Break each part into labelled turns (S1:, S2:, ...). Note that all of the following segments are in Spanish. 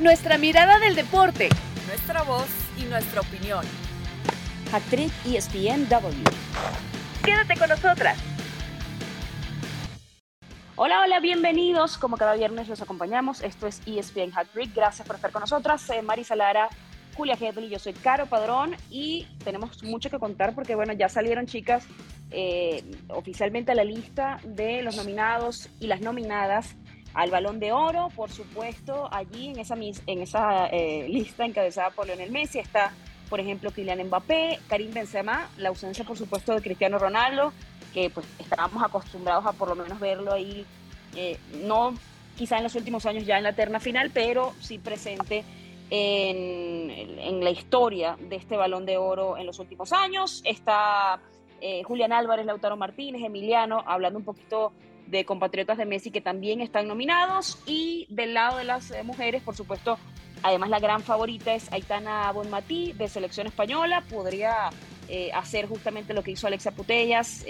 S1: Nuestra mirada del deporte.
S2: Nuestra voz y nuestra opinión.
S3: Actriz ESPNW.
S1: Quédate con nosotras.
S3: Hola, hola, bienvenidos. Como cada viernes los acompañamos. Esto es ESPN Hat Trick. Gracias por estar con nosotras. Eh, Marisa Lara, Julia Hedley, yo soy Caro Padrón y tenemos mucho que contar porque, bueno, ya salieron chicas eh, oficialmente a la lista de los nominados y las nominadas al Balón de Oro, por supuesto, allí en esa, en esa eh, lista encabezada por Lionel Messi está, por ejemplo, Kylian Mbappé, Karim Benzema, la ausencia, por supuesto, de Cristiano Ronaldo, que pues estábamos acostumbrados a por lo menos verlo ahí, eh, no quizá en los últimos años ya en la terna final, pero sí presente en, la historia de este Balón de Oro en los últimos años. Está eh, Julián Álvarez, Lautaro Martínez, Emiliano, hablando un poquito de compatriotas de Messi que también están nominados. Y del lado de las eh, mujeres, por supuesto, además la gran favorita es Aitana Bonmatí de selección española. Podría eh, hacer justamente lo que hizo Alexia Putellas,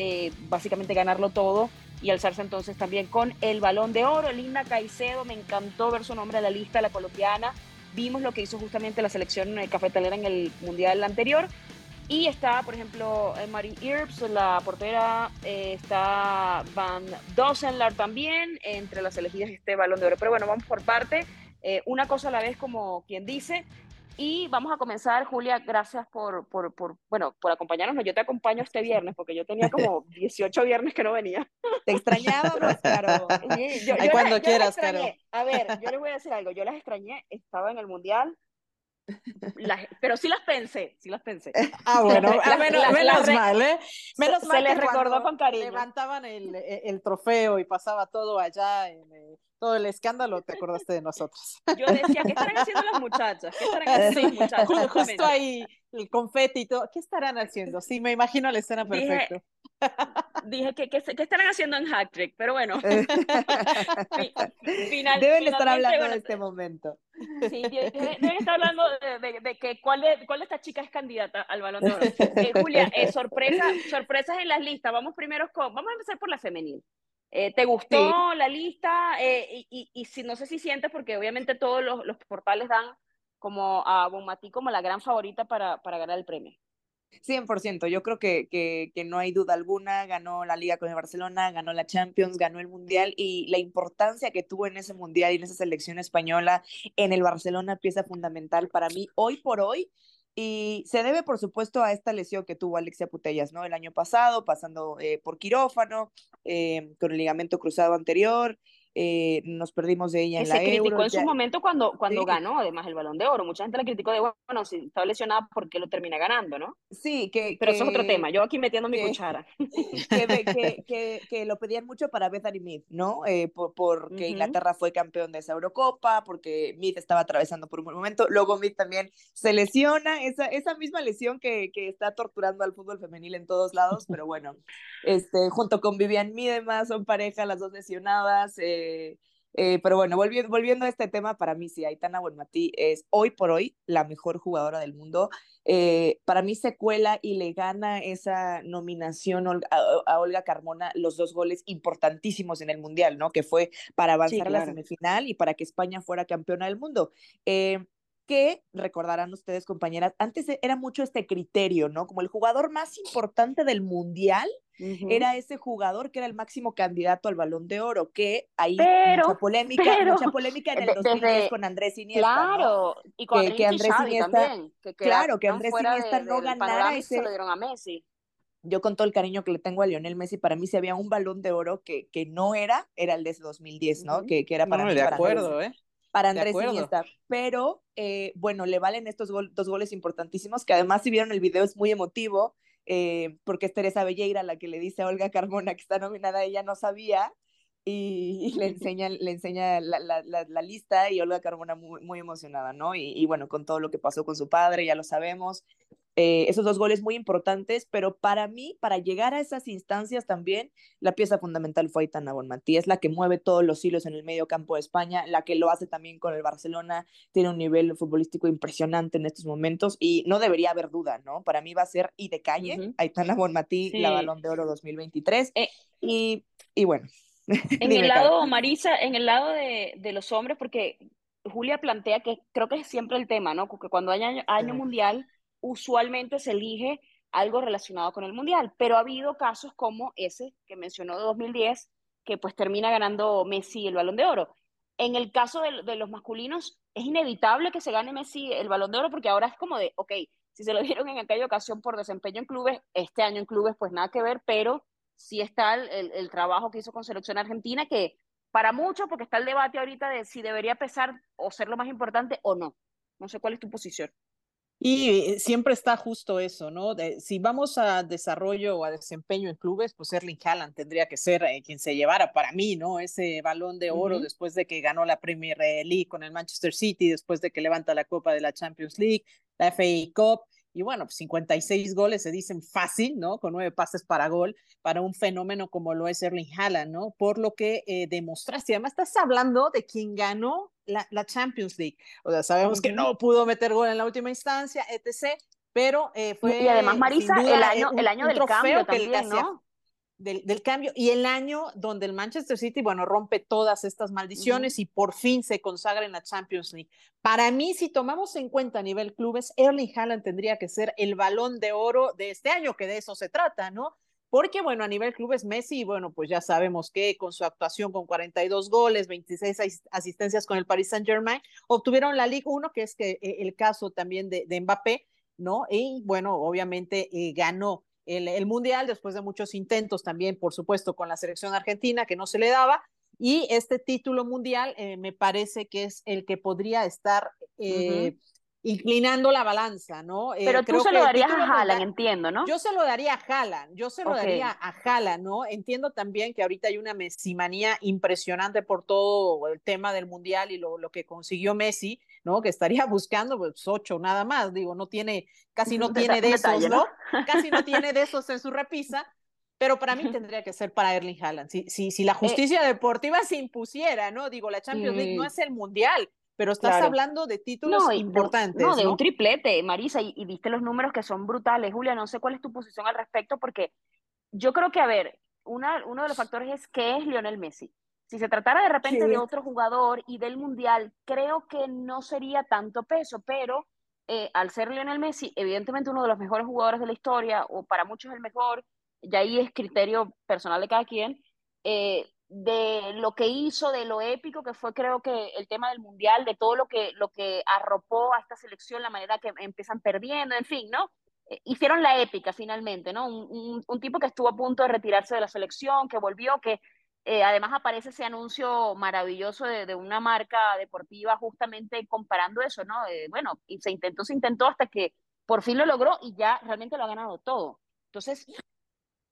S3: básicamente ganarlo todo y alzarse entonces también con el balón de oro. Linda Caicedo, me encantó ver su nombre en la lista, la colombiana. Vimos lo que hizo justamente la selección cafetalera en el mundial anterior. Y está, por ejemplo, eh, Marie Earps, la portera, eh, está Van Dosenlar también, entre las elegidas este balón de oro. Pero bueno, vamos por parte, eh, una cosa a la vez como quien dice. Y vamos a comenzar, Julia, gracias por, por, por, bueno, por acompañarnos. Yo te acompaño este viernes, porque yo tenía como 18 viernes que no venía.
S4: Te extrañábamos, Caro.
S3: Yo, cuando quieras, Caro. A ver, yo les voy a decir algo. Yo las extrañé, estaba en el Mundial, pero sí las pensé, sí las pensé.
S4: Ah, bueno, menos, mal, ¿eh?
S3: Menos se, mal. Se les recordó con cariño.
S4: Levantaban el, el, trofeo y pasaba todo allá en, eh, todo el escándalo, te acordaste de nosotros.
S3: Yo decía, ¿qué estarán haciendo las muchachas? ¿Qué estarán haciendo las muchachas?
S4: Justo ahí, el confeti y todo. ¿Qué estarán haciendo? Sí, me imagino la escena perfecta.
S3: Dije, que ¿qué, estarán haciendo en Hat Trick? Pero bueno.
S4: final, deben estar hablando de este momento.
S3: Sí, deben estar hablando de, que cuál de, cuál de estas chicas es candidata al Balón de Oro. Eh, Julia, eh, sorpresa, sorpresas en las listas. Vamos primero con, vamos a empezar por la femenil. Eh, ¿Te gustó la lista? Eh, y, si no sé si sientes, porque obviamente todos los, portales dan como a Bonmatí como la gran favorita para, para ganar el premio.
S4: 100%, yo creo que, que, que, no hay duda alguna, ganó la liga con el Barcelona, ganó la Champions, ganó el Mundial y la importancia que tuvo en ese Mundial y en esa selección española en el Barcelona, pieza fundamental para mí hoy por hoy, y se debe, por supuesto, a esta lesión que tuvo Alexia Putellas, ¿no? El año pasado, pasando eh, por quirófano, eh, con el ligamento cruzado anterior, eh, nos perdimos de ella en
S3: la
S4: se
S3: criticó en su momento cuando, cuando ganó además el Balón de Oro. Mucha gente la criticó de, bueno, si estaba lesionada, ¿por qué lo termina ganando, no?
S4: Sí, que...
S3: Pero eso es otro tema, yo aquí metiendo mi cuchara.
S4: Que, que, que, lo pedían mucho para Bethany Mead, ¿no? Eh, por, porque Inglaterra fue campeón de esa Eurocopa, porque Mead estaba atravesando por un buen momento, luego Mead también se lesiona, esa, esa misma lesión que, que está torturando al fútbol femenil en todos lados, pero bueno, este, junto con Vivian Miedema, son pareja, las dos lesionadas, eh, eh, eh, pero bueno, volviendo, volviendo a este tema, para mí sí, Aitana Buenmatí es hoy por hoy la mejor jugadora del mundo. Eh, para mí se cuela y le gana esa nominación a, Olga Carmona los dos goles importantísimos en el Mundial, ¿no? Que fue para avanzar a la semifinal y para que España fuera campeona del mundo. que recordarán ustedes, compañeras, antes era mucho este criterio, ¿no? Como el jugador más importante del Mundial era ese jugador que era el máximo candidato al balón de oro, que hay mucha polémica, mucha polémica en el 2010 con Andrés Iniesta.
S3: Claro, y con que, Andrés Iniesta, también,
S4: claro, que Andrés Iniesta no ganara ese.
S3: Se lo dieron a Messi.
S4: Yo con todo el cariño que le tengo a Lionel Messi, para mí si había un balón de oro que, que no era, era el de ese 2010, ¿no? que, que, era para
S2: no, de acuerdo, ¿eh?
S4: para Andrés Iniesta. Pero, eh, bueno, le valen estos dos goles importantísimos, que además si vieron el video es muy emotivo, eh, porque es Teresa Belleira la que le dice a Olga Carmona que está nominada, ella no sabía, y, le enseña, le enseña la, la, la, lista y Olga Carmona muy, muy emocionada, ¿no? Y, y, bueno, con todo lo que pasó con su padre, ya lo sabemos, eh, esos dos goles muy importantes, pero para mí, para llegar a esas instancias también, la pieza fundamental fue Aitana Bonmatí, es la que mueve todos los hilos en el medio campo de España, la que lo hace también con el Barcelona, tiene un nivel futbolístico impresionante en estos momentos y no debería haber duda, ¿no? Para mí va a ser y de calle, Aitana Bonmatí, la Balón de Oro 2023, eh, y, y bueno.
S3: En el lado, Marisa, en el lado de, de los hombres, porque Julia plantea que creo que es siempre el tema, ¿no? Porque cuando hay año, año mundial, usualmente se elige algo relacionado con el mundial, pero ha habido casos como ese que mencionó de 2010, que pues termina ganando Messi el balón de oro. En el caso de, los masculinos, es inevitable que se gane Messi el balón de oro porque ahora es como de, ok, si se lo dieron en aquella ocasión por desempeño en clubes, este año en clubes pues nada que ver, pero sí está el, el, trabajo que hizo con selección argentina que para muchos, porque está el debate ahorita de si debería pesar o ser lo más importante o no. No sé cuál es tu posición.
S5: Y eh, siempre está justo eso, ¿no? De, si vamos a desarrollo o a desempeño en clubes, pues Erling Haaland tendría que ser eh, quien se llevara para mí, ¿no? Ese balón de oro uh -huh. después de que ganó la Premier League con el Manchester City, después de que levanta la Copa de la Champions League, la FA Cup. Y bueno, pues 56 goles se dicen fácil, ¿no? Con nueve pases para gol, para un fenómeno como lo es Erling Haaland, ¿no? Por lo que eh, demostraste. Además, estás hablando de quien ganó la, la, Champions League. O sea, sabemos que no pudo meter gol en la última instancia, etc. Pero eh, fue.
S3: Y además, Marisa, duda, el año, un, el año del cambio también, ¿no?
S5: Del, del, cambio y el año donde el Manchester City, bueno, rompe todas estas maldiciones uh -huh. y por fin se consagra en la Champions League. Para mí, si tomamos en cuenta a nivel clubes, Erling Haaland tendría que ser el balón de oro de este año, que de eso se trata, ¿no? Porque, bueno, a nivel clubes, Messi, bueno, pues ya sabemos que con su actuación con 42 goles, 26 asistencias con el Paris Saint-Germain, obtuvieron la Liga 1, que es que, eh, el caso también de, de, Mbappé, ¿no? Y, bueno, obviamente eh, ganó el, el, Mundial después de muchos intentos también, por supuesto, con la selección argentina, que no se le daba. Y este título mundial eh, me parece que es el que podría estar... Uh -huh inclinando la balanza, ¿no?
S3: Eh, Pero tú se lo darías a Haaland, entiendo, ¿no?
S5: Yo se lo daría a Haaland, yo se lo okay. daría a Haaland, ¿no? Entiendo también que ahorita hay una mesimanía impresionante por todo el tema del Mundial y lo, lo que consiguió Messi, ¿no? Que estaría buscando pues ocho nada más, digo, no tiene, casi no tiene de esos, ¿no? Casi no tiene de esos en su repisa, pero para mí tendría que ser para Erling Haaland. Si, si, si la justicia eh, deportiva se impusiera, ¿no? Digo, la Champions League no es el Mundial, pero estás claro. hablando de títulos no, importantes.
S3: De, no, de un triplete, Marisa, y, y, viste los números que son brutales. Julia, no sé cuál es tu posición al respecto, porque yo creo que, a ver, una, uno de los factores es qué es Lionel Messi. Si se tratara de repente sí. de otro jugador y del Mundial, creo que no sería tanto peso, pero eh, al ser Lionel Messi, evidentemente uno de los mejores jugadores de la historia, o para muchos el mejor, y ahí es criterio personal de cada quien, eh, de lo que hizo, de lo épico que fue creo que el tema del mundial, de todo lo que, lo que arropó a esta selección, la manera que empiezan perdiendo, en fin, ¿no? Eh, hicieron la épica finalmente, ¿no? Un, un, un, tipo que estuvo a punto de retirarse de la selección, que volvió, que eh, además aparece ese anuncio maravilloso de, de, una marca deportiva justamente comparando eso, ¿no? Eh, bueno, y se intentó, se intentó hasta que por fin lo logró y ya realmente lo ha ganado todo. Entonces,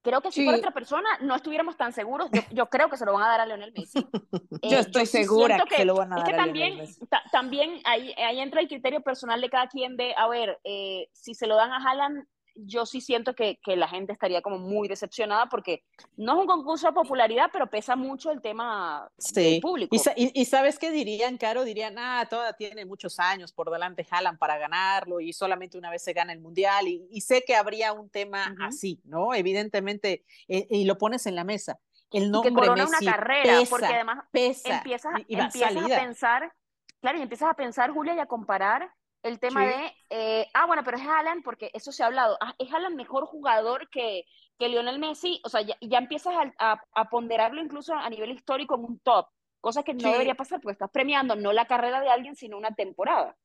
S3: Creo que si sí. fuera otra persona no estuviéramos tan seguros. Yo, yo, creo que se lo van a dar a Lionel Messi.
S4: Eh, yo estoy yo segura que, que, se lo van a dar
S3: es que
S4: a
S3: también,
S4: Messi.
S3: también ahí, ahí, entra el criterio personal de cada quien de, a ver, eh, si se lo dan a Haaland, yo sí siento que, que, la gente estaría como muy decepcionada porque no es un concurso de popularidad, pero pesa mucho el tema sí. público.
S5: Y, y, y, sabes qué dirían, Caro? Dirían, ah, toda tiene muchos años por delante Haaland para ganarlo y solamente una vez se gana el Mundial. Y, y sé que habría un tema uh -huh. así, ¿no? Evidentemente, eh, y lo pones en la mesa. El nombre
S3: y que corona
S5: Messi
S3: una carrera,
S5: pesa,
S3: porque además
S5: pesa,
S3: empiezas, empiezas a pensar, claro, y empiezas a pensar, Julia, y a comparar el tema sí. de, eh, ah, bueno, pero es Haaland, porque eso se ha hablado, ah, es Haaland mejor jugador que, que Lionel Messi, o sea, ya, ya empiezas a, a, a, ponderarlo incluso a nivel histórico en un top, cosa que no sí. debería pasar, porque estás premiando no la carrera de alguien, sino una temporada.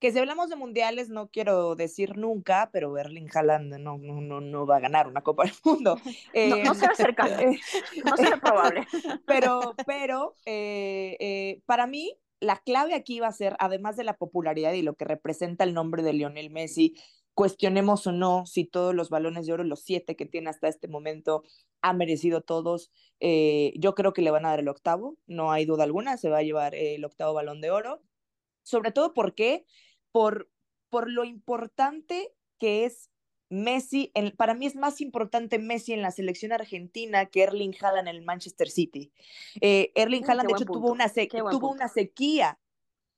S4: Que si hablamos de mundiales, no quiero decir nunca, pero Erling Haaland no, no, no, no va a ganar una Copa del Mundo.
S3: Eh, no, no se acerca, no será probable.
S4: Pero, pero eh, eh, para mí, la clave aquí va a ser, además de la popularidad y lo que representa el nombre de Lionel Messi, cuestionemos o no si todos los balones de oro, los siete que tiene hasta este momento, ha merecido todos. Eh, yo creo que le van a dar el octavo, no hay duda alguna, se va a llevar el octavo balón de oro. Sobre todo porque, por, por lo importante que es Messi, en, para mí es más importante Messi en la selección argentina que Erling Haaland en el Manchester City. Eh, Erling Haaland, de hecho, tuvo una, tuvo una sequía.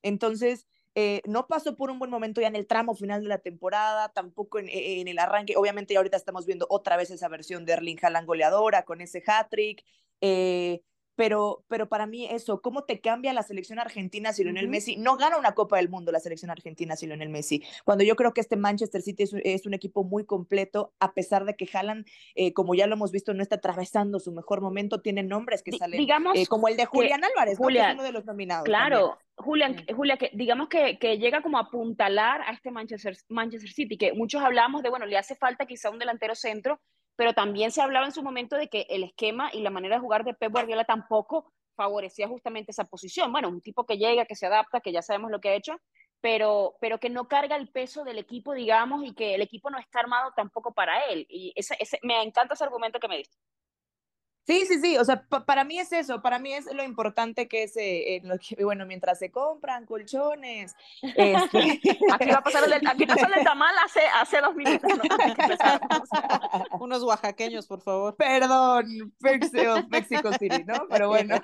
S4: Entonces, eh, no pasó por un buen momento ya en el tramo final de la temporada, tampoco en, en, el arranque. Obviamente, ahorita estamos viendo otra vez esa versión de Erling Haaland goleadora con ese hat-trick. Eh, pero, pero para mí eso, ¿cómo te cambia la selección argentina si Lionel Messi no gana una Copa del Mundo, la selección argentina si Lionel Messi? Cuando yo creo que este Manchester City es, un equipo muy completo, a pesar de que Haaland, eh, como ya lo hemos visto, no está atravesando su mejor momento, tiene nombres que salen, digamos eh, como el de Julián Álvarez, Julián, uno de los nominados.
S3: Claro, Julián, Julia, que digamos que, que, llega como a apuntalar a este Manchester, Manchester City, que muchos hablamos de, bueno, le hace falta quizá un delantero centro, pero también se hablaba en su momento de que el esquema y la manera de jugar de Pep Guardiola tampoco favorecía justamente esa posición. Bueno, un tipo que llega, que se adapta, que ya sabemos lo que ha hecho, pero, pero que no carga el peso del equipo, digamos, y que el equipo no está armado tampoco para él. Y ese, ese, me encanta ese argumento que me diste.
S4: Sí, sí, sí, o sea, para mí es eso, para mí es lo importante que es, eh, lo que, bueno, mientras se compran colchones. Este...
S3: aquí va a pasar el, aquí pasó el tamal hace, hace dos minutos.
S5: Unos oaxaqueños, por favor.
S4: Perdón, México, México City, ¿no? Pero bueno.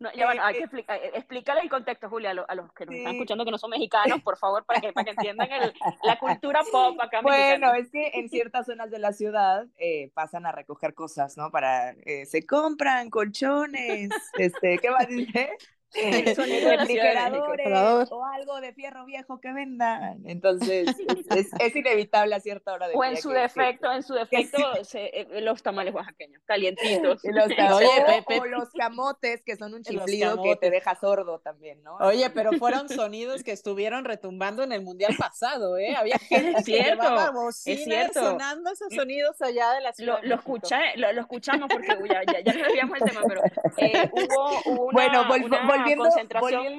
S3: No, ya bueno, hay que explicar, eh, explícale el contexto, Julia, a, los que nos están escuchando que no son mexicanos, por favor, para que, para que entiendan el, la cultura pop acá.
S4: Bueno, es que en ciertas zonas de la ciudad eh, pasan a recoger cosas, ¿no? Para, eh, se compran colchones, este, ¿qué va a decir? el sonido de refrigeradores o algo de fierro viejo que vendan. Entonces, es, es, inevitable a cierta hora de
S3: O en su defecto, en su defecto, eh, los tamales oaxaqueños, calientitos.
S4: Los Oye, o los camotes, que son un chiflido que te deja sordo también, ¿no?
S5: Oye, pero fueron sonidos que estuvieron retumbando en el mundial pasado, ¿eh? Había gente que llevaba bocina es cierto. sonando esos sonidos allá de la ciudad.
S3: Lo, escuché, lo, escuchamos porque ya, ya, ya no el tema, pero eh, hubo, una,
S4: bueno,
S3: una
S4: concentración.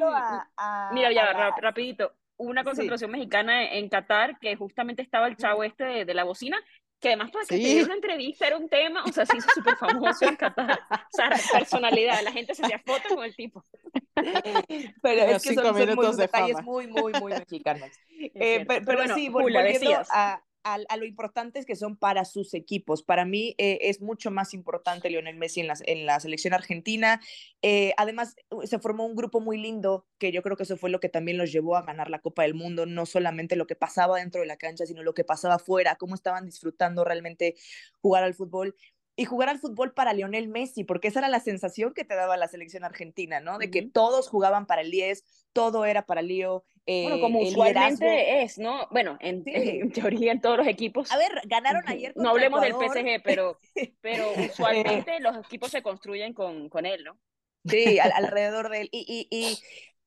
S3: mira, ya, rapidito. una concentración mexicana en Qatar que justamente estaba el chavo este de, la bocina, que además para que te diera una entrevista era un tema, o sea, se hizo súper famoso en Qatar. O sea, personalidad, la gente se hacía fotos con el tipo.
S4: Pero es que son, muy, detalles muy, muy, muy mexicanos. Eh, pero, pero, sí, volviendo a, a, lo importantes que son para sus equipos. Para mí eh, es mucho más importante Lionel Messi en la, en la selección argentina. Eh, además, se formó un grupo muy lindo que yo creo que eso fue lo que también los llevó a ganar la Copa del Mundo, no solamente lo que pasaba dentro de la cancha, sino lo que pasaba afuera, cómo estaban disfrutando realmente jugar al fútbol y jugar al fútbol para Lionel Messi, porque esa era la sensación que te daba la selección argentina, ¿no? De que todos jugaban para el 10, todo era para Lío.
S3: Eh, bueno, como usualmente es, ¿no? Bueno, en, teoría en todos los equipos.
S4: A ver, ganaron ayer
S3: No hablemos del PSG, pero, pero usualmente los equipos se construyen con, con él, ¿no?
S4: Sí, alrededor de él. Y, y, y,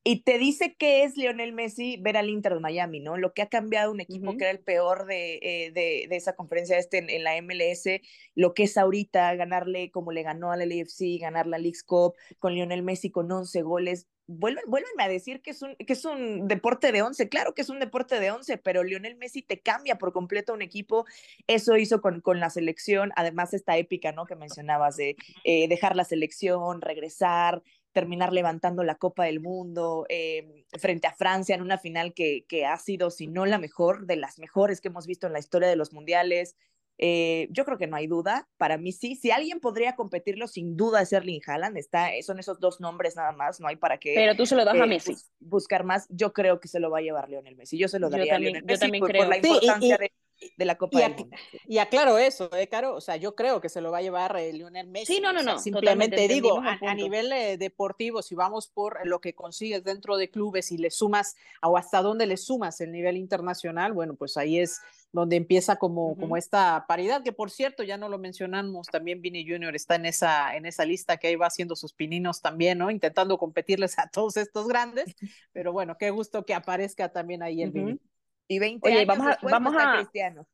S4: y te dice que es Lionel Messi ver al Inter de Miami, ¿no? Lo que ha cambiado un equipo que era el peor de, eh, de, de, esa conferencia este en, la MLS, lo que es ahorita ganarle como le ganó al LFC, ganar la League Cup con Lionel Messi con 11 goles. Vuelven, vuélvenme a decir que es, un, que es un deporte de 11, claro que es un deporte de 11, pero Lionel Messi te cambia por completo un equipo, eso hizo con, con la selección, además esta épica, ¿no? Que mencionabas de eh, dejar la selección, regresar, terminar levantando la Copa del Mundo eh, frente a Francia en una final que, que, ha sido, si no la mejor, de las mejores que hemos visto en la historia de los mundiales. Eh, yo creo que no hay duda, para mí sí, si alguien podría competirlo, sin duda es Erling Haaland, está, son esos dos nombres nada más, no hay para qué.
S3: Pero tú se lo das a eh, Messi.
S4: buscar más, yo creo que se lo va a llevar Lionel Messi, yo se lo daría a Lionel Messi por, creo. la importancia de de la Copa
S5: y,
S4: del Mundo.
S5: Y aclaro eso, ¿eh, Caro? O sea, yo creo que se lo va a llevar eh, Lionel Messi.
S3: Sí, no, no, no.
S5: simplemente digo, a, nivel eh, deportivo, si vamos por lo que consigues dentro de clubes y le sumas, o hasta dónde le sumas el nivel internacional, bueno, pues ahí es donde empieza como, como esta paridad, que por cierto, ya no lo mencionamos, también Vini Junior está en esa, en esa lista que ahí va haciendo sus pininos también, ¿no? Intentando competirles a todos estos grandes, pero bueno, qué gusto que aparezca también ahí el Vini.
S4: Y 20 Oye, vamos a, vamos a... Cristiano.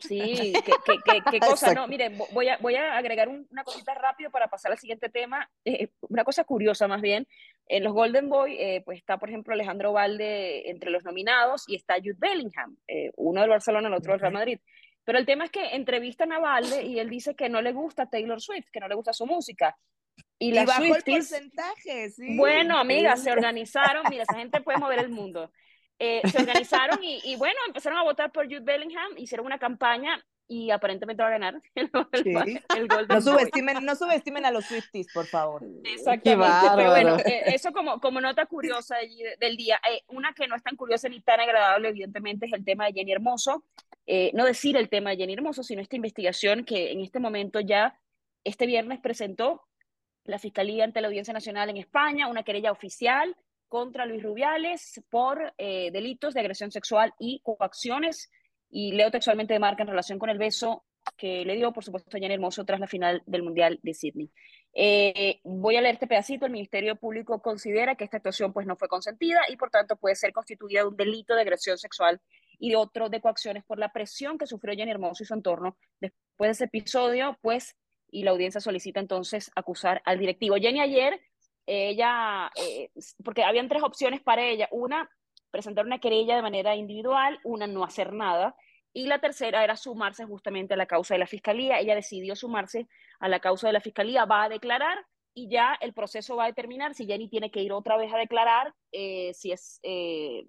S3: Sí, qué, qué, cosa, no, miren, voy a, voy a agregar una cosita rápido para pasar al siguiente tema, eh, una cosa curiosa más bien, en los Golden Boy, eh, pues está, por ejemplo, Alejandro Valde entre los nominados y está Jude Bellingham, eh, uno del Barcelona, el otro del Real Madrid. Pero el tema es que entrevistan a Valde y él dice que no le gusta Taylor Swift, que no le gusta su música.
S4: Y, la bajó el porcentaje, sí.
S3: Bueno, amigas, se organizaron, mira, esa gente puede mover el mundo. Eh, se organizaron y, bueno, empezaron a votar por Jude Bellingham, hicieron una campaña y aparentemente va a ganar el,
S4: no, subestimen, no subestimen a los Swifties, por favor.
S3: Exactamente, pero bueno, eh, eso como, como nota curiosa del día. Eh, una que no es tan curiosa ni tan agradable, evidentemente, es el tema de Jenny Hermoso. no decir el tema de Jenny Hermoso, sino esta investigación que en este momento ya, este viernes presentó la Fiscalía ante la Audiencia Nacional en España una querella oficial contra Luis Rubiales por eh, delitos de agresión sexual y coacciones. Y leo textualmente de marca en relación con el beso que le dio, por supuesto, a Jenny Hermoso tras la final del Mundial de Sydney. Eh, voy a leer este pedacito. El Ministerio Público considera que esta actuación pues, no fue consentida y, por tanto, puede ser constituida un delito de agresión sexual y de otro de coacciones por la presión que sufrió Jenny Hermoso y su entorno después de ese episodio, pues, y la audiencia solicita entonces acusar al directivo. Jenny ayer, ella, eh, porque habían tres opciones para ella. Una, presentar una querella de manera individual, una, no hacer nada, y la tercera era sumarse justamente a la causa de la fiscalía. Ella decidió sumarse a la causa de la fiscalía, va a declarar y ya el proceso va a determinar si Jenny tiene que ir otra vez a declarar, eh, si es eh,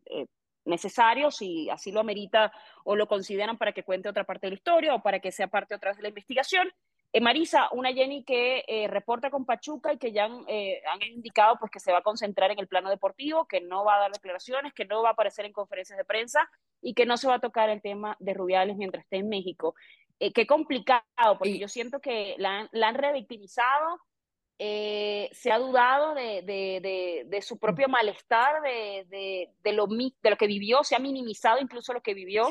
S3: necesario, si así lo amerita o lo consideran para que cuente otra parte de la historia o para que sea parte otra vez de la investigación. Eh, Marisa, una Jenny que eh, reporta con Pachuca y que ya han, eh, han, indicado pues, que se va a concentrar en el plano deportivo, que no va a dar declaraciones, que no va a aparecer en conferencias de prensa y que no se va a tocar el tema de Rubiales mientras esté en México. qué complicado, porque yo siento que la, la han revictimizado, se ha dudado de, de, de, de, su propio malestar, de, lo, de lo que vivió, se ha minimizado incluso lo que vivió.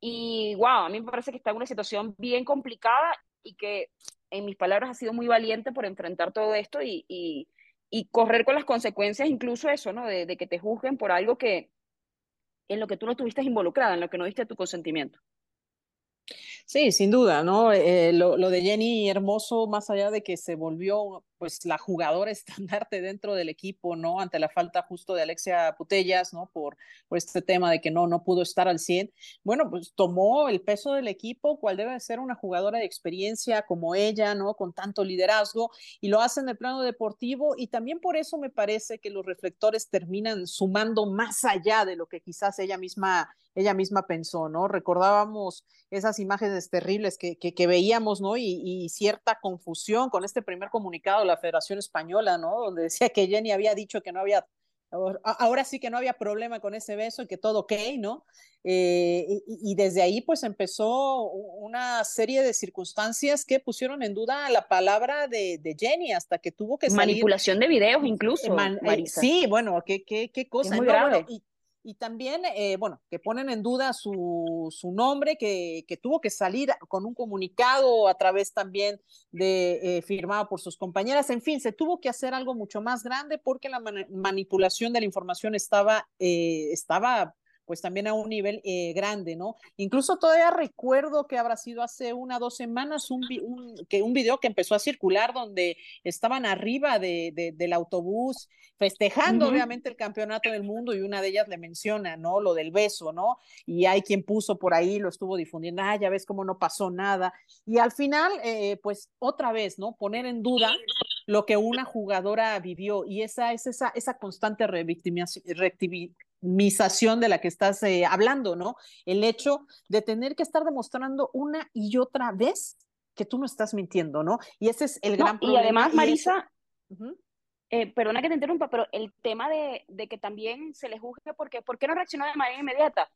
S3: Y wow, a mí me parece que está en una situación bien complicada y que, en mis palabras, ha sido muy valiente por enfrentar todo esto y, y, y correr con las consecuencias, incluso eso, ¿no? De, que te juzguen por algo que en lo que tú no estuviste involucrada, en lo que no diste tu consentimiento.
S5: Sí, sin duda, ¿no? Eh, lo, lo, de Jenny Hermoso, más allá de que se volvió pues la jugadora estandarte dentro del equipo, ¿no? Ante la falta justo de Alexia Putellas, ¿no? Por, por este tema de que no, no pudo estar al 100. Bueno, pues tomó el peso del equipo, cual debe ser una jugadora de experiencia como ella, ¿no? Con tanto liderazgo, y lo hace en el plano deportivo, y también por eso me parece que los reflectores terminan sumando más allá de lo que quizás ella misma ella misma pensó, ¿no? Recordábamos esas imágenes terribles que, que, que veíamos, ¿no? Y, y, cierta confusión con este primer comunicado la Federación Española, ¿no? Donde decía que Jenny había dicho que no había, ahora sí que no había problema con ese beso y que todo ok, ¿no? Eh, y, y, desde ahí pues empezó una serie de circunstancias que pusieron en duda la palabra de, de Jenny hasta que tuvo que
S3: salir. Manipulación de videos incluso, Man,
S5: eh, sí, bueno, qué, qué, qué cosa.
S3: Es muy grave.
S5: Bueno, y, y también, eh, bueno, que ponen en duda su, su nombre, que, que, tuvo que salir con un comunicado a través también de eh, firmado por sus compañeras. En fin, se tuvo que hacer algo mucho más grande porque la man manipulación de la información estaba, eh, estaba pues también a un nivel eh, grande, ¿no? Incluso todavía recuerdo que habrá sido hace una o dos semanas un, un, que un video que empezó a circular donde estaban arriba de, de, del autobús festejando uh -huh. obviamente el campeonato del mundo y una de ellas le menciona, ¿no? Lo del beso, ¿no? Y hay quien puso por ahí, lo estuvo difundiendo, ah, ya ves cómo no pasó nada. Y al final, eh, pues otra vez, ¿no? Poner en duda lo que una jugadora vivió y esa es esa, esa constante revictimización de la que estás eh, hablando, ¿no? El hecho de tener que estar demostrando una y otra vez que tú no estás mintiendo, ¿no? Y ese es el gran problema.
S3: Y además, Marisa, uh -huh. eh, perdona que te interrumpa, pero el tema de, de, que también se le juzgue porque, ¿por qué no reaccionó de manera inmediata?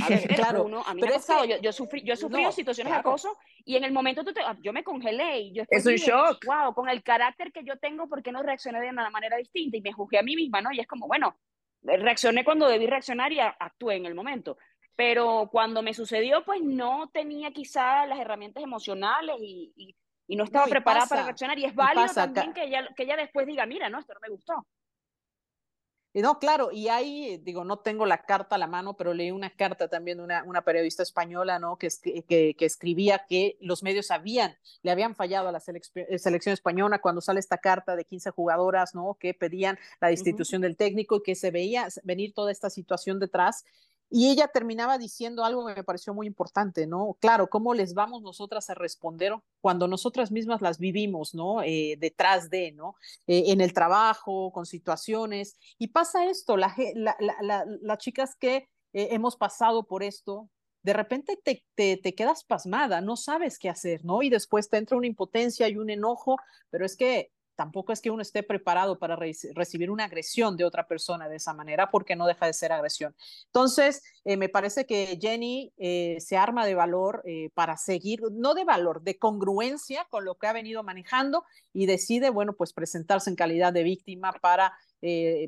S3: A ver, claro, uno, a mí pero me ha pasado, que, yo, yo, sufrí, yo he sufrido no, situaciones claro. de acoso y en el momento tú te, yo me congelé y yo
S4: es un shock.
S3: Wow, con el carácter que yo tengo, ¿por qué no reaccioné de una manera distinta? Y me juzgué a mí misma, ¿no? Y es como, bueno, reaccioné cuando debí reaccionar y actué en el momento. Pero cuando me sucedió, pues no tenía quizá las herramientas emocionales y, y, y no estaba no, y preparada pasa, para reaccionar. Y es válido y también que ella, que ella después diga, mira, no, esto no me gustó.
S5: No, claro, y ahí, digo, no tengo la carta a la mano, pero leí una carta también de una, una periodista española, ¿no? Que, que, que, escribía que los medios habían, le habían fallado a la selección, selección española cuando sale esta carta de 15 jugadoras, ¿no? Que pedían la destitución uh -huh. del técnico y que se veía venir toda esta situación detrás. Y ella terminaba diciendo algo que me pareció muy importante, ¿no? Claro, ¿cómo les vamos nosotras a responder cuando nosotras mismas las vivimos, ¿no? Eh, detrás de, ¿no? Eh, en el trabajo, con situaciones. Y pasa esto, las la, la, la, la, chicas que eh, hemos pasado por esto, de repente te, te, te, quedas pasmada, no sabes qué hacer, ¿no? Y después te entra una impotencia y un enojo, pero es que tampoco es que uno esté preparado para recibir una agresión de otra persona de esa manera, porque no deja de ser agresión. Entonces, eh, me parece que Jenny eh, se arma de valor eh, para seguir, no de valor, de congruencia con lo que ha venido manejando y decide, bueno, pues presentarse en calidad de víctima para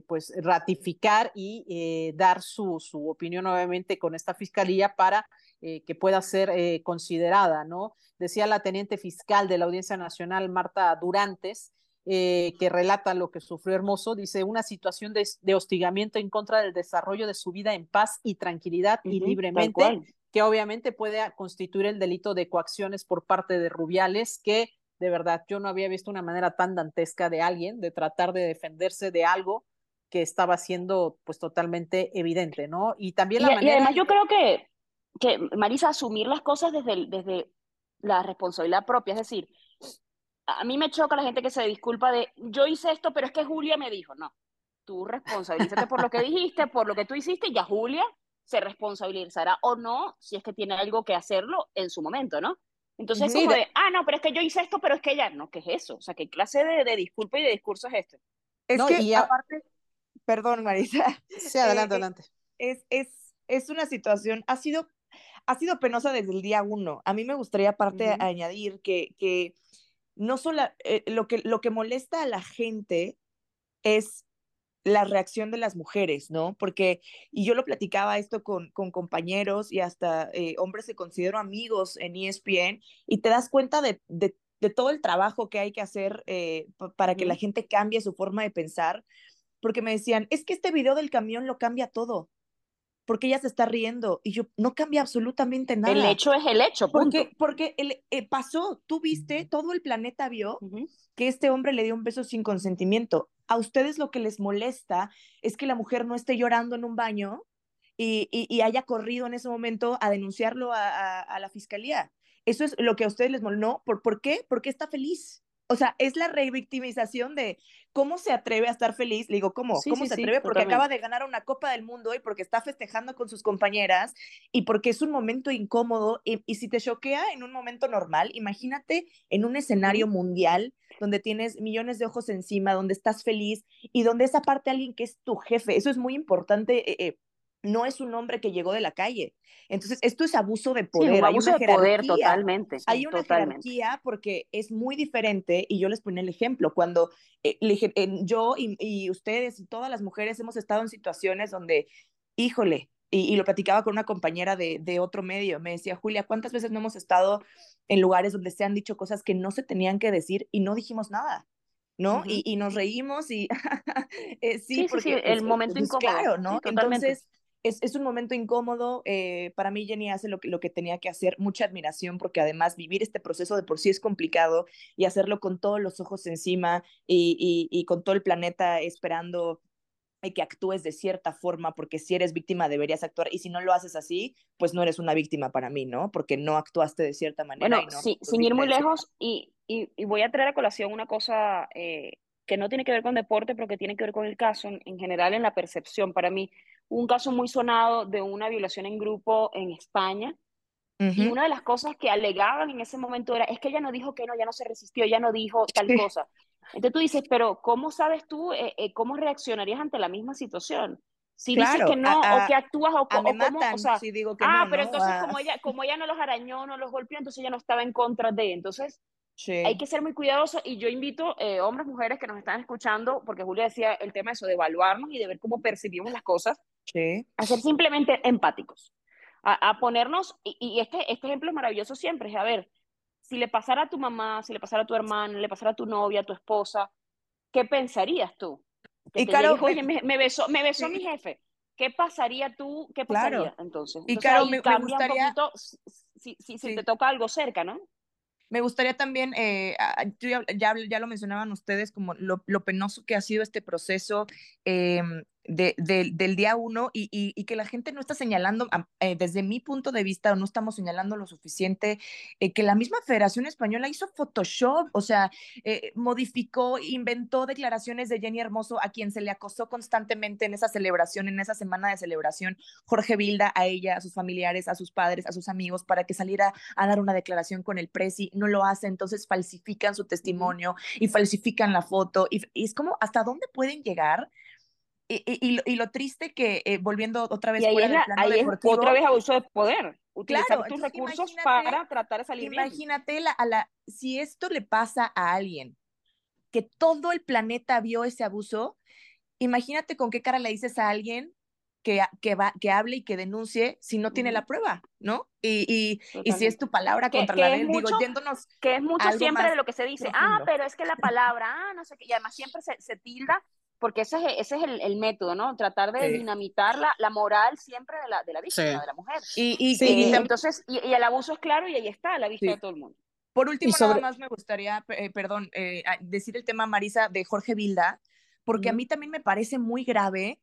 S5: pues ratificar y dar su, su opinión nuevamente con esta fiscalía para que pueda ser considerada, ¿no? Decía la teniente fiscal de la Audiencia Nacional, Marta Durantes, eh, que relata lo que sufrió Hermoso, dice una situación de, hostigamiento en contra del desarrollo de su vida en paz y tranquilidad y libremente, que obviamente puede constituir el delito de coacciones por parte de Rubiales, que de verdad yo no había visto una manera tan dantesca de alguien de tratar de defenderse de algo que estaba siendo pues totalmente evidente, ¿no? Y también la
S3: manera... Y además yo creo que, que Marisa, asumir las cosas desde, desde la responsabilidad propia, es decir, a mí me choca la gente que se disculpa de yo hice esto, pero es que Julia me dijo, no, tú responsabilízate por lo que dijiste, por lo que tú hiciste y ya Julia se responsabilizará o no si es que tiene algo que hacerlo en su momento, ¿no? Entonces como de, ah, no, pero es que yo hice esto, pero es que ella, no, ¿qué es eso? O sea, ¿qué clase de, de disculpa y de discurso es este?
S4: Es que y aparte, perdón Marisa.
S5: Sí, adelante, eh, adelante.
S4: Es, es, es una situación, ha sido, ha sido penosa desde el día uno. A mí me gustaría aparte añadir que, que no solo eh, lo, que, lo que molesta a la gente es la reacción de las mujeres, ¿no? Porque, y yo lo platicaba esto con, con compañeros y hasta eh, hombres que considero amigos en ESPN, y te das cuenta de, de, todo el trabajo que hay que hacer eh, para que la gente cambie su forma de pensar, porque me decían, es que este video del camión lo cambia todo porque ella se está riendo y yo no cambia absolutamente nada.
S3: El hecho es el hecho,
S4: Porque, porque el, eh, pasó, tú viste, todo el planeta vio que este hombre le dio un beso sin consentimiento. A ustedes lo que les molesta es que la mujer no esté llorando en un baño y, y, haya corrido en ese momento a denunciarlo a, a, la fiscalía. Eso es lo que a ustedes les molesta. No, ¿por, ¿por qué? Porque está feliz. O sea, es la revictimización de cómo se atreve a estar feliz. Le digo, ¿cómo? ¿Cómo se atreve? porque acaba de ganar una Copa del Mundo y porque está festejando con sus compañeras y porque es un momento incómodo. Y, si te choquea en un momento normal, imagínate en un escenario mundial donde tienes millones de ojos encima, donde estás feliz y donde esa parte alguien que es tu jefe. Eso es muy importante. Eh, eh, no es un hombre que llegó de la calle. Entonces, esto es abuso de poder.
S3: Sí, abuso de poder totalmente.
S4: hay una jerarquía porque es muy diferente y yo les ponía el ejemplo cuando eh, yo y, ustedes y todas las mujeres hemos estado en situaciones donde, híjole, y, lo platicaba con una compañera de, de, otro medio, me decía, Julia, ¿cuántas veces no hemos estado en lugares donde se han dicho cosas que no se tenían que decir y no dijimos nada? ¿no? y, y, nos reímos y
S3: eh, sí, porque el momento
S4: pues,
S3: incómodo.
S4: Claro, ¿no? Entonces, es, un momento incómodo. Eh, para mí, Jenny hace lo que, lo que tenía que hacer. Mucha admiración, porque además vivir este proceso de por sí es complicado y hacerlo con todos los ojos encima y, y, con todo el planeta esperando que actúes de cierta forma, porque si eres víctima deberías actuar y si no lo haces así, pues no eres una víctima para mí, ¿no? Porque no actuaste de cierta manera.
S3: Bueno, sí, sin ir muy lejos, y, y, voy a traer a colación una cosa eh, que no tiene que ver con deporte, pero que tiene que ver con el caso en general en la percepción. Para mí, un caso muy sonado de una violación en grupo en España. Y una de las cosas que alegaban en ese momento era, es que ella no dijo que no, ya no se resistió, ella no dijo tal cosa. Entonces tú dices, pero ¿cómo sabes tú eh, eh, cómo reaccionarías ante la misma situación? Si dices que no, o que actúas, o, cómo, o sea,
S4: si digo que
S3: ah,
S4: no,
S3: pero entonces como ella, como ella no los arañó, no los golpeó, entonces ella no estaba en contra de, entonces hay que ser muy cuidadoso y yo invito eh, hombres, mujeres que nos están escuchando, porque Julia decía el tema eso de evaluarnos y de ver cómo percibimos las cosas, a ser simplemente empáticos, a, ponernos, y, este, este ejemplo es maravilloso siempre, es a ver, si le pasara a tu mamá, si le pasara a tu hermana, le pasara a tu novia, a tu esposa, ¿qué pensarías tú? y claro, Oye, me, besó, me besó mi jefe. ¿Qué pasaría tú? ¿Qué pasaría entonces?
S4: Y claro, me, gustaría...
S3: Un poquito, si, si, si te toca algo cerca, ¿no?
S4: Me gustaría también, eh, ya, ya, lo mencionaban ustedes, como lo, penoso que ha sido este proceso. Em, de, del día uno y, que la gente no está señalando, eh, desde mi punto de vista, no estamos señalando lo suficiente, eh, que la misma Federación Española hizo Photoshop, o sea, eh, modificó, inventó declaraciones de Jenny Hermoso, a quien se le acosó constantemente en esa celebración, en esa semana de celebración, Jorge Vilda, a ella, a sus familiares, a sus padres, a sus amigos, para que saliera a dar una declaración con el presi, no lo hace, entonces falsifican su testimonio y falsifican la foto, y es como, ¿hasta dónde pueden llegar? Y, y, lo, triste que, eh, volviendo otra vez
S3: plano deportivo, otra vez abuso de poder, utilizar tus recursos para tratar de salir
S4: Imagínate La, a la, si esto le pasa a alguien, que todo el planeta vio ese abuso, imagínate con qué cara le dices a alguien que, que, va, que hable y que denuncie si no tiene la prueba, ¿no? Y, y, y si es tu palabra contra la ley, digo, yéndonos.
S3: Que es mucho siempre de lo que se dice, ah, pero es que la palabra, ah, no sé qué, y además siempre se, se tilda porque ese es, ese es el, el, método, ¿no? Tratar de dinamitar la, la, moral siempre de la, de la víctima, de la mujer.
S4: Y, y,
S3: entonces, y, el abuso es claro y ahí está, a la vista de todo el mundo.
S4: Por último, nada más me gustaría, eh, perdón, eh, decir el tema, Marisa, de Jorge Vilda, porque a mí también me parece muy grave.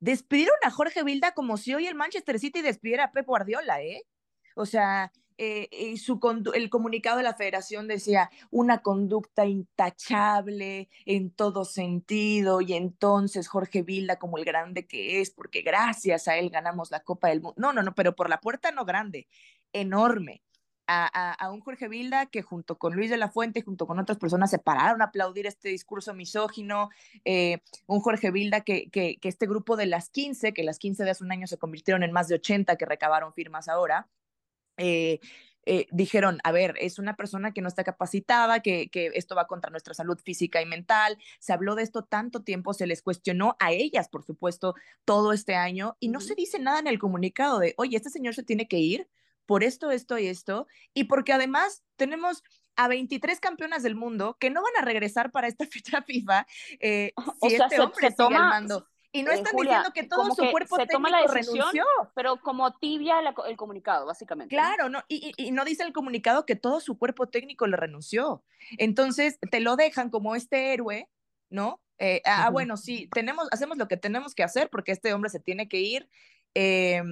S4: Despidieron a Jorge Vilda como si hoy el Manchester City despidiera a Pep Guardiola, ¿eh? O sea, eh, su el comunicado de la federación decía una conducta intachable en todo sentido y entonces Jorge Vilda como el grande que es, porque gracias a él ganamos la Copa del Mundo. No, no, no, pero por la puerta no grande, enorme. A, a, un Jorge Vilda que junto con Luis de la Fuente, junto con otras personas, se pararon a aplaudir este discurso misógino, eh, un Jorge Vilda que, que, que, este grupo de las 15, que las 15 de hace un año se convirtieron en más de 80 que recabaron firmas ahora, eh, eh, dijeron, a ver, es una persona que no está capacitada, que, que, esto va contra nuestra salud física y mental. Se habló de esto tanto tiempo, se les cuestionó a ellas, por supuesto, todo este año y no se dice nada en el comunicado de, oye, este señor se tiene que ir por esto, esto y esto, y porque además tenemos a 23 campeonas del mundo que no van a regresar para esta fecha FIFA eh, si este hombre sigue. Y no eh, están diciendo que todo su cuerpo se toma la decisión, renunció.
S3: Pero como tibia el comunicado, básicamente.
S4: Claro, ¿no? Y, y, no dice el comunicado que todo su cuerpo técnico le renunció. Entonces, te lo dejan como este héroe, ¿no? Eh, ah, bueno, sí, tenemos, hacemos lo que tenemos que hacer porque este hombre se tiene que ir. Eh,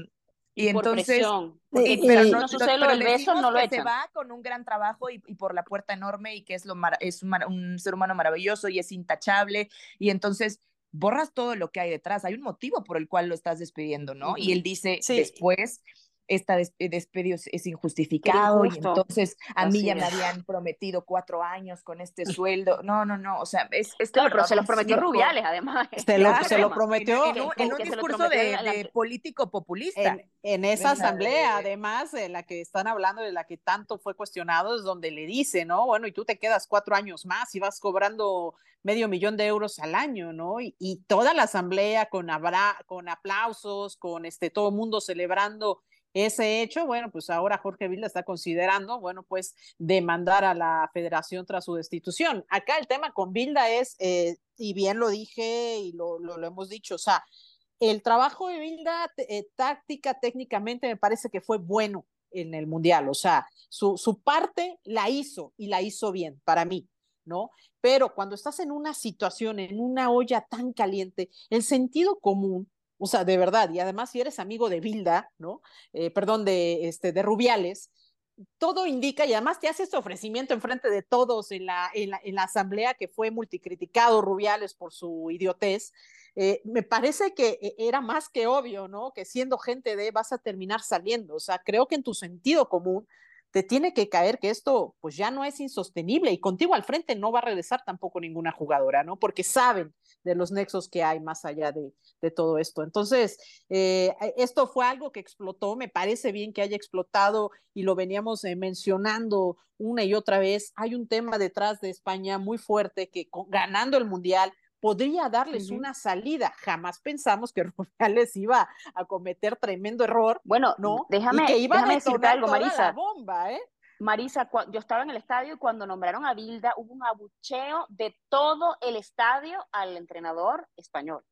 S4: y entonces,
S3: pero no, sucede lo del beso, no lo
S4: Se va con un gran trabajo y, y, por la puerta enorme y que es, lo es un, un ser humano maravilloso y es intachable. Y entonces borras todo lo que hay detrás. Hay un motivo por el cual lo estás despidiendo, ¿no? Y él dice después, esta eh, despido es injustificado y entonces a mí ya me habían prometido cuatro años con este sueldo. No, no, no, o sea, es... es
S3: claro, pero se lo prometió Rubiales, además.
S5: Se lo, se lo prometió
S4: en, un, discurso de, político populista.
S5: En, esa asamblea, además, de la que están hablando, de la que tanto fue cuestionado, es donde le dice, ¿no? Bueno, y tú te quedas cuatro años más y vas cobrando medio millón de euros al año, ¿no? Y, y toda la asamblea con, abra, con aplausos, con este, todo el mundo celebrando ese hecho, bueno, pues ahora Jorge Vilda está considerando, bueno, pues demandar a la federación tras su destitución. Acá el tema con Vilda es, eh, y bien lo dije y lo, lo, hemos dicho, o sea, el trabajo de Vilda eh, táctica, técnicamente me parece que fue bueno en el Mundial, o sea, su, su parte la hizo y la hizo bien para mí. ¿no? Pero cuando estás en una situación, en una olla tan caliente, el sentido común o sea, de verdad, y además si eres amigo de Bilda, ¿no? Eh, perdón, de, este, de Rubiales, todo indica, y además te hace este ofrecimiento enfrente de todos en la, en la, asamblea que fue multicriticado Rubiales por su idiotez, eh, me parece que eh, era más que obvio, ¿no? Que siendo gente de vas a terminar saliendo. O sea, creo que en tu sentido común te tiene que caer que esto pues ya no es insostenible y contigo al frente no va a regresar tampoco ninguna jugadora, ¿no? Porque saben de los nexos que hay más allá de, de todo esto. Entonces, eh, esto fue algo que explotó, me parece bien que haya explotado y lo veníamos eh, mencionando una y otra vez. Hay un tema detrás de España muy fuerte que ganando el Mundial podría darles una salida. Jamás pensamos que Rubiales iba a cometer tremendo error.
S3: Bueno, no, déjame,
S5: que iba
S3: a decirte algo, Marisa.
S5: bomba, ¿eh?
S3: Marisa, yo estaba en el estadio y cuando nombraron a Bilda hubo un abucheo de todo el estadio al entrenador español.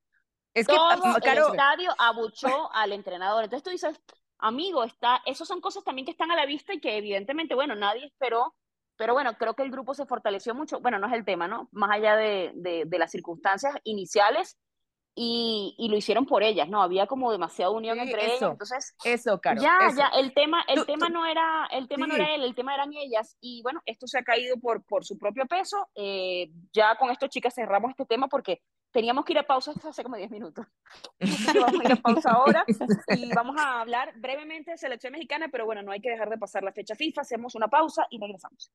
S3: Es que todo el estadio abuchó al entrenador. Entonces tú dices, amigo, está, esas son cosas también que están a la vista y que evidentemente, bueno, nadie esperó pero bueno, creo que el grupo se fortaleció mucho. Bueno, no es el tema, ¿no? Más allá de, de, las circunstancias iniciales, y, y, lo hicieron por ellas, ¿no? Había como demasiada unión entre ellas, entonces
S4: eso, claro.
S3: Ya, ya, el tema, el tema no era, el tema no era él, el tema eran ellas, y bueno, esto se ha caído por, por su propio peso. Eh, ya con esto, chicas, cerramos este tema porque teníamos que ir a pausa hace como 10 minutos. vamos a ir a pausa ahora y vamos a hablar brevemente de selección mexicana, pero bueno, no hay que dejar de pasar la fecha FIFA, hacemos una pausa y regresamos.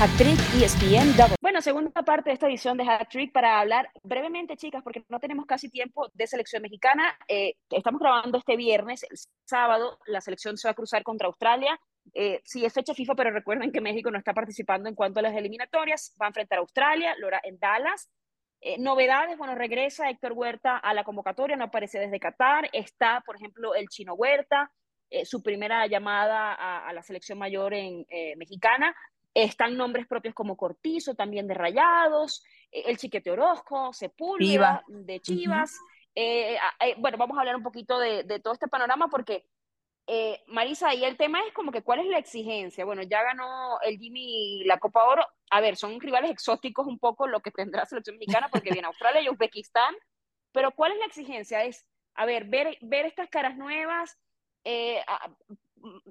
S3: Hat-Trick ESPN Double. Bueno, segunda parte de esta edición de Hat-Trick para hablar brevemente, chicas, porque no tenemos casi tiempo de selección mexicana. Eh, estamos grabando este viernes, el sábado, la selección se va a cruzar contra Australia. Eh, sí, es fecha FIFA, pero recuerden que México no está participando en cuanto a las eliminatorias. Va a enfrentar a Australia, lo hará en Dallas. Eh, novedades, bueno, regresa Héctor Huerta a la convocatoria, no aparece desde Qatar. Está, por ejemplo, el Chino Huerta, su primera llamada a, la selección mayor en, mexicana. Están nombres propios como Cortizo, también de Rayados, eh, el Chiquete Orozco, Sepúlveda, de Chivas. Eh, eh, bueno, vamos a hablar un poquito de, todo este panorama porque, Marisa, y el tema es como que cuál es la exigencia. Bueno, ya ganó el Jimmy la Copa Oro. A ver, son rivales exóticos un poco lo que tendrá la selección mexicana porque viene Australia y Uzbekistán. Pero ¿cuál es la exigencia? Es, a ver, ver, ver estas caras nuevas,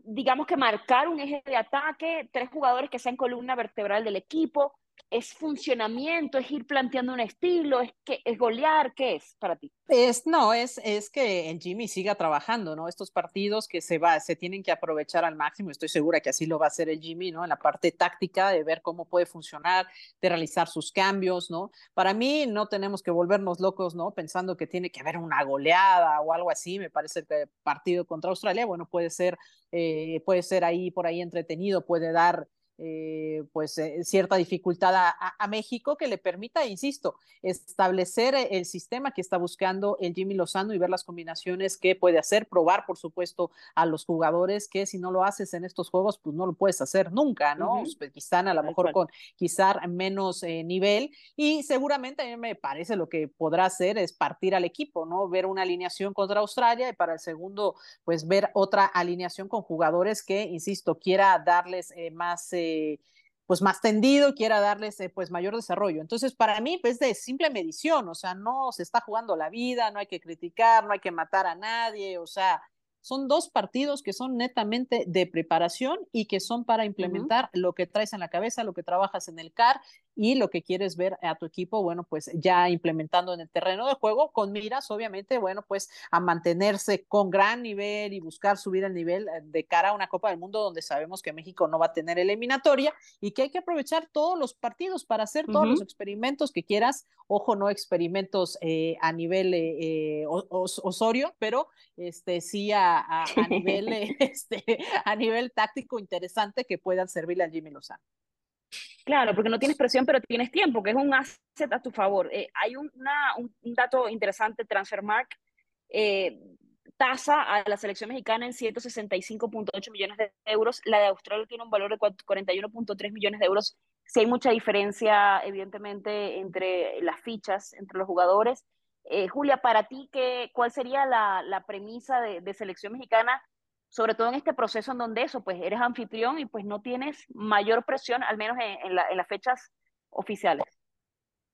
S3: digamos que marcar un eje de ataque, tres jugadores que sean columna vertebral del equipo, ¿Es funcionamiento? ¿Es ir planteando un estilo? ¿Es, que, es golear? ¿Qué es para ti?
S5: Es, no, es, es que el Jimmy siga trabajando, ¿no? Estos partidos que se, va, se tienen que aprovechar al máximo, estoy segura que así lo va a hacer el Jimmy, ¿no? En la parte táctica, de ver cómo puede funcionar, de realizar sus cambios, ¿no? Para mí no tenemos que volvernos locos, ¿no? Pensando que tiene que haber una goleada o algo así, me parece que partido contra Australia, bueno, puede ser, eh, puede ser ahí, por ahí entretenido, puede dar eh, pues eh, cierta dificultad a, México que le permita, insisto, establecer eh, el sistema que está buscando el Jimmy Lozano y ver las combinaciones que puede hacer, probar, por supuesto, a los jugadores que si no lo haces en estos juegos, pues no lo puedes hacer nunca, ¿no? Uzbekistán a lo mejor con quizá menos nivel y seguramente a mí me parece lo que podrá hacer es partir al equipo, ¿no? Ver una alineación contra Australia y para el segundo, pues ver otra alineación con jugadores que, insisto, quiera darles más eh, pues más tendido, quiera darles eh, pues mayor desarrollo. Entonces, para mí, pues de simple medición, o sea, no se está jugando la vida, no hay que criticar, no hay que matar a nadie, o sea, son dos partidos que son netamente de preparación y que son para implementar lo que traes en la cabeza, lo que trabajas en el CAR y lo que quieres ver a tu equipo, bueno, pues ya implementando en el terreno de juego, con miras, obviamente, bueno, pues a mantenerse con gran nivel y buscar subir el nivel eh, de cara a una Copa del Mundo donde sabemos que México no va a tener eliminatoria y que hay que aprovechar todos los partidos para hacer todos los experimentos que quieras. Ojo, no experimentos eh, a nivel eh, Osorio, pero este sí a, a, nivel, este, a nivel táctico interesante que puedan servirle a Jimmy Lozano.
S3: Claro, porque no tienes presión, pero tienes tiempo, que es un asset a tu favor. Eh, hay un, dato interesante, Transfermark eh, tasa a la selección mexicana en 165.8 millones de euros, la de Australia tiene un valor de 41.3 millones de euros. Si hay mucha diferencia, evidentemente, entre las fichas, entre los jugadores. Eh, Julia, para ti, ¿qué, ¿cuál sería la, premisa de selección mexicana sobre todo en este proceso en donde eso, pues eres anfitrión y pues no tienes mayor presión, al menos en, las fechas oficiales.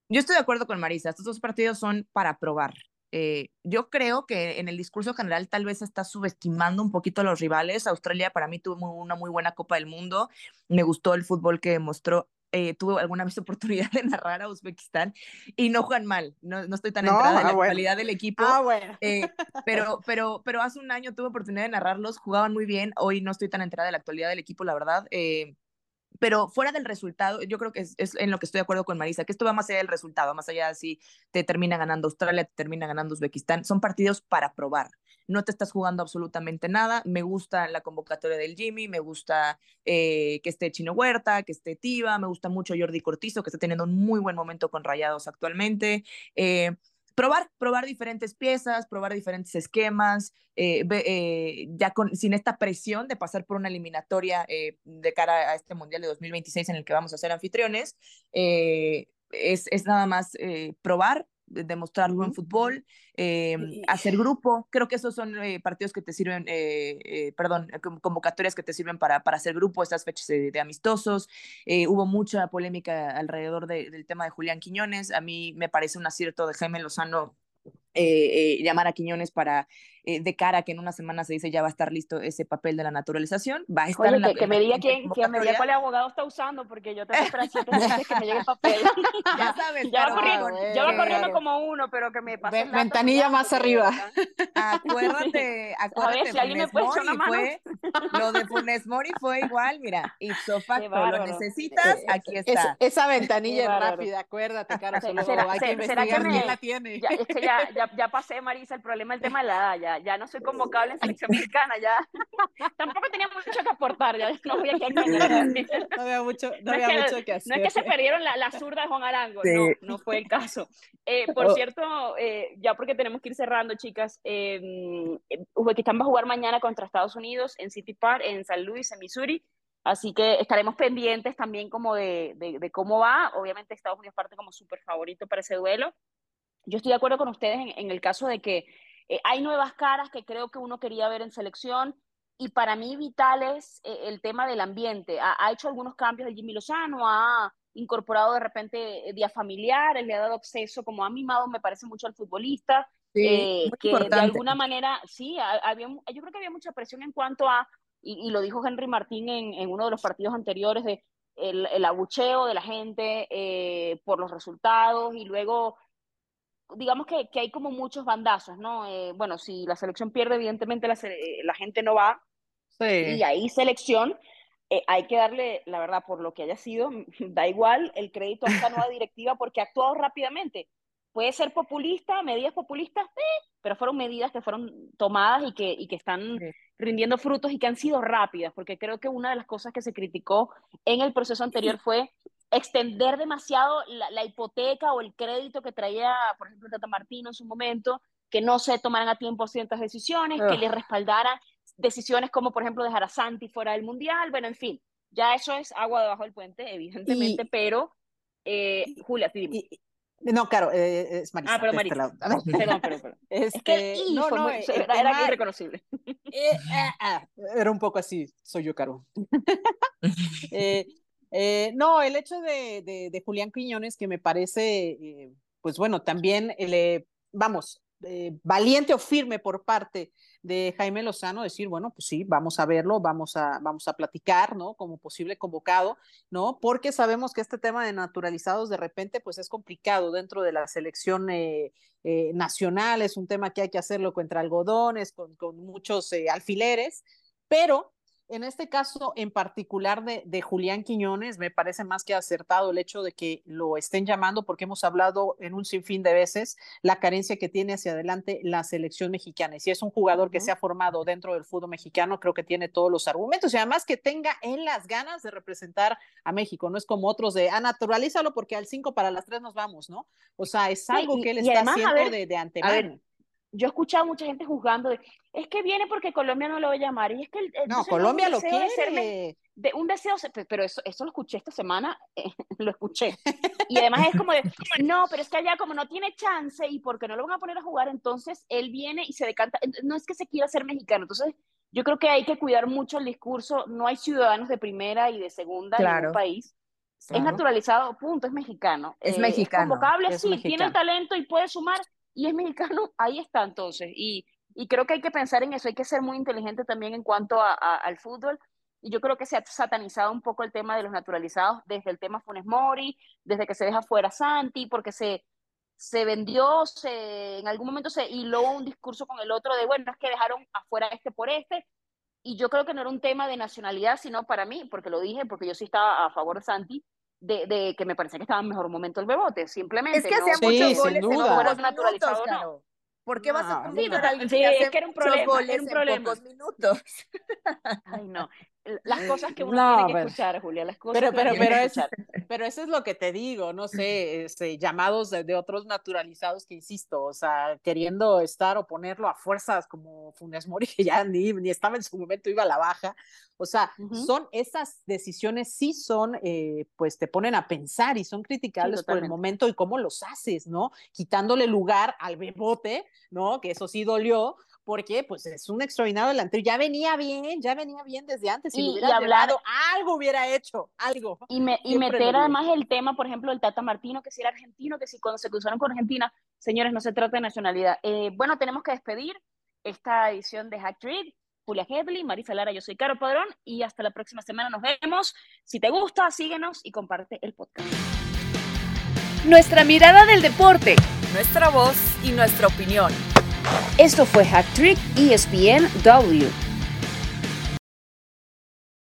S4: Yo estoy de acuerdo con Marisa, estos dos partidos son para probar. Eh, yo creo que en el discurso general tal vez está subestimando un poquito a los rivales. Australia para mí tuvo una muy buena Copa del Mundo. Me gustó el fútbol que mostró eh, tuve alguna vez oportunidad de narrar a Uzbekistán y no juegan mal, no, no estoy tan entrada en ah, la calidad del equipo,
S5: ah, bueno.
S4: eh, pero, pero, pero hace un año tuve oportunidad de narrarlos, jugaban muy bien, hoy no estoy tan entrada en la actualidad del equipo, la verdad. Eh, pero fuera del resultado, yo creo que es, es, en lo que estoy de acuerdo con Marisa, que esto va más allá del resultado, más allá de si te termina ganando Australia, te termina ganando Uzbekistán, son partidos para probar no te estás jugando absolutamente nada. Me gusta la convocatoria del Jimmy, me gusta eh, que esté Chino Huerta, que esté Tiva, me gusta mucho Jordi Cortizo, que está teniendo un muy buen momento con Rayados actualmente. Eh, probar, probar diferentes piezas, probar diferentes esquemas, eh, ya con, sin esta presión de pasar por una eliminatoria de cara a este Mundial de 2026 en el que vamos a ser anfitriones. es, es nada más probar, demostrar buen fútbol, eh, hacer grupo. Creo que esos son eh, partidos que te sirven, eh, perdón, convocatorias que te sirven para, para hacer grupo, estas fechas de, amistosos. hubo mucha polémica alrededor del tema de Julián Quiñones. A mí me parece un acierto de Jaime Lozano llamar a Quiñones para eh, de cara a que en una semana se dice ya va a estar listo ese papel de la naturalización, va a estar
S3: Oye,
S4: en la,
S3: que, me diga quién, que me diga cuál abogado está usando, porque yo tengo meses que me llegue el papel.
S4: ya sabes,
S3: ya va corriendo, ya va corriendo como uno, pero que me pase
S5: ventanilla más arriba.
S4: Acuérdate, acuérdate, a ver, si alguien me puede echar una mano. Fue, lo de Funes Mori fue igual, mira, ipso facto, lo necesitas, eh, aquí está.
S5: esa ventanilla es rápida, acuérdate, cara, solo ¿Será, hay que investigar que me, quién la tiene.
S3: Ya, es que ya, ya, ya pasé, Marisa, el problema el tema de la edad, ya, ya no soy convocable en selección mexicana, ya. Tampoco tenía mucho que aportar, ya no voy a
S5: No había mucho, no, había
S3: es
S5: que, mucho que hacer.
S3: No es que se perdieron la, la zurda de Juan Arango, no, no fue el caso. Eh, por oh. cierto, eh, ya porque tenemos que ir cerrando, chicas, eh, Uzbekistán va a jugar mañana contra Estados Unidos en City Park, en San Luis, en Missouri. Así que estaremos pendientes también como de, de, de cómo va. Obviamente Estados Unidos parte como súper favorito para ese duelo. Yo estoy de acuerdo con ustedes en, en el caso de que eh, hay nuevas caras que creo que uno quería ver en selección y para mí vital es eh, el tema del ambiente. Ha, hecho algunos cambios el Jimmy Lozano, ha incorporado de repente eh, días familiares, le ha dado acceso, como ha mimado, me parece mucho al futbolista, que de alguna manera, sí, había, yo creo que había mucha presión en cuanto a, y, lo dijo Henry Martín en, en, uno de los partidos anteriores, de el, el abucheo de la gente por los resultados y luego digamos que, que, hay como muchos bandazos, ¿no? Eh, bueno, si la selección pierde, evidentemente la, eh, la gente no va. Sí. Y ahí selección, eh, hay que darle, la verdad, por lo que haya sido, da igual el crédito a esta nueva directiva porque ha actuado rápidamente. Puede ser populista, medidas populistas, pero fueron medidas que fueron tomadas y que, y que están rindiendo frutos y que han sido rápidas, porque creo que una de las cosas que se criticó en el proceso anterior fue extender demasiado la, hipoteca o el crédito que traía, por ejemplo, Tata Martino en su momento, que no se tomaran a tiempo ciertas decisiones, que le respaldaran decisiones como, por ejemplo, dejar a Santi fuera del Mundial, bueno, en fin, ya eso es agua debajo del puente, evidentemente, pero, eh, Julia,
S5: sí, no, claro, eh, es Marisa.
S3: Ah, pero Marisa. Perdón, perdón, perdón.
S5: es que
S3: este, no, no, era, era irreconocible.
S5: Eh, ah, ah, era un poco así, soy yo, Caro. eh, eh, no, el hecho de, de, Julián Quiñones, que me parece, eh, pues bueno, también, le, vamos, eh, valiente o firme por parte de Jaime Lozano, decir, bueno, pues sí, vamos a verlo, vamos a, vamos a platicar, ¿no? Como posible convocado, ¿no? Porque sabemos que este tema de naturalizados de repente, pues es complicado dentro de la selección nacional, es un tema que hay que hacerlo contra algodones, con muchos alfileres, pero en este caso en particular de, Julián Quiñones, me parece más que acertado el hecho de que lo estén llamando, porque hemos hablado en un sinfín de veces la carencia que tiene hacia adelante la selección mexicana. Y si es un jugador que se ha formado dentro del fútbol mexicano, creo que tiene todos los argumentos y además que tenga en las ganas de representar a México. No es como otros de, ah, naturalízalo porque al 5 para las 3 nos vamos, ¿no? O sea, es algo que él está haciendo de, de antemano
S3: yo he escuchado a mucha gente juzgando de, es que viene porque Colombia no lo va a llamar. Y es que
S5: no, Colombia lo quiere.
S3: De, un deseo, pero eso, eso lo escuché esta semana, eh, lo escuché. Y además es como de, no, pero es que allá como no tiene chance y porque no lo van a poner a jugar, entonces él viene y se decanta. No es que se quiera ser mexicano. Entonces, yo creo que hay que cuidar mucho el discurso. No hay ciudadanos de primera y de segunda en un país. Es naturalizado, punto, es mexicano.
S4: Es mexicano.
S3: Es convocable, sí, tiene el talento y puede sumar y es mexicano, ahí está entonces. Y, y, creo que hay que pensar en eso, hay que ser muy inteligente también en cuanto a, al fútbol. Y yo creo que se ha satanizado un poco el tema de los naturalizados desde el tema Funes Mori, desde que se deja fuera Santi, porque se, se vendió, se, en algún momento se hiló un discurso con el otro de, bueno, es que dejaron afuera este por este. Y yo creo que no era un tema de nacionalidad, sino para mí, porque lo dije, porque yo sí estaba a favor de Santi, de, de, que me parece que estaba en mejor momento el Bebote, simplemente.
S4: Es que hacía muchos goles en los naturalizados, no. ¿Por qué vas a
S3: sí, sí, es que era un problema, era un problema.
S4: En minutos.
S3: Ay, no. Las cosas que uno tiene que escuchar, Julia, las cosas
S5: pero,
S3: que
S5: pero,
S3: uno tiene
S5: pero,
S3: que
S5: es, pero eso es lo que te digo, no sé, este, llamados de, de, otros naturalizados que insisto, o sea, queriendo estar o ponerlo a fuerzas como Funes Mori, que ya ni, ni estaba en su momento, iba a la baja. O sea, uh -huh. son esas decisiones, sí son, eh, pues te ponen a pensar y son criticables sí, por el momento y cómo los haces, ¿no? Quitándole lugar al bebote, ¿no? Que eso sí dolió, porque pues es un extraordinario delantero, ya venía bien, ya venía bien desde antes, si y, hubiera y hablar, llevado, algo hubiera hecho, algo.
S3: Y, me, y meter además el tema, por ejemplo, el Tata Martino, que si era argentino, que si cuando se cruzaron con Argentina, señores, no se trata de nacionalidad. Eh, bueno, tenemos que despedir esta edición de Hack Trade. Julia Hedley, Marisa Lara, yo soy Caro Padrón y hasta la próxima semana nos vemos. Si te gusta, síguenos y comparte el podcast.
S1: Nuestra mirada del deporte.
S2: Nuestra voz y nuestra opinión.
S1: Esto fue Hack Trick ESPN W.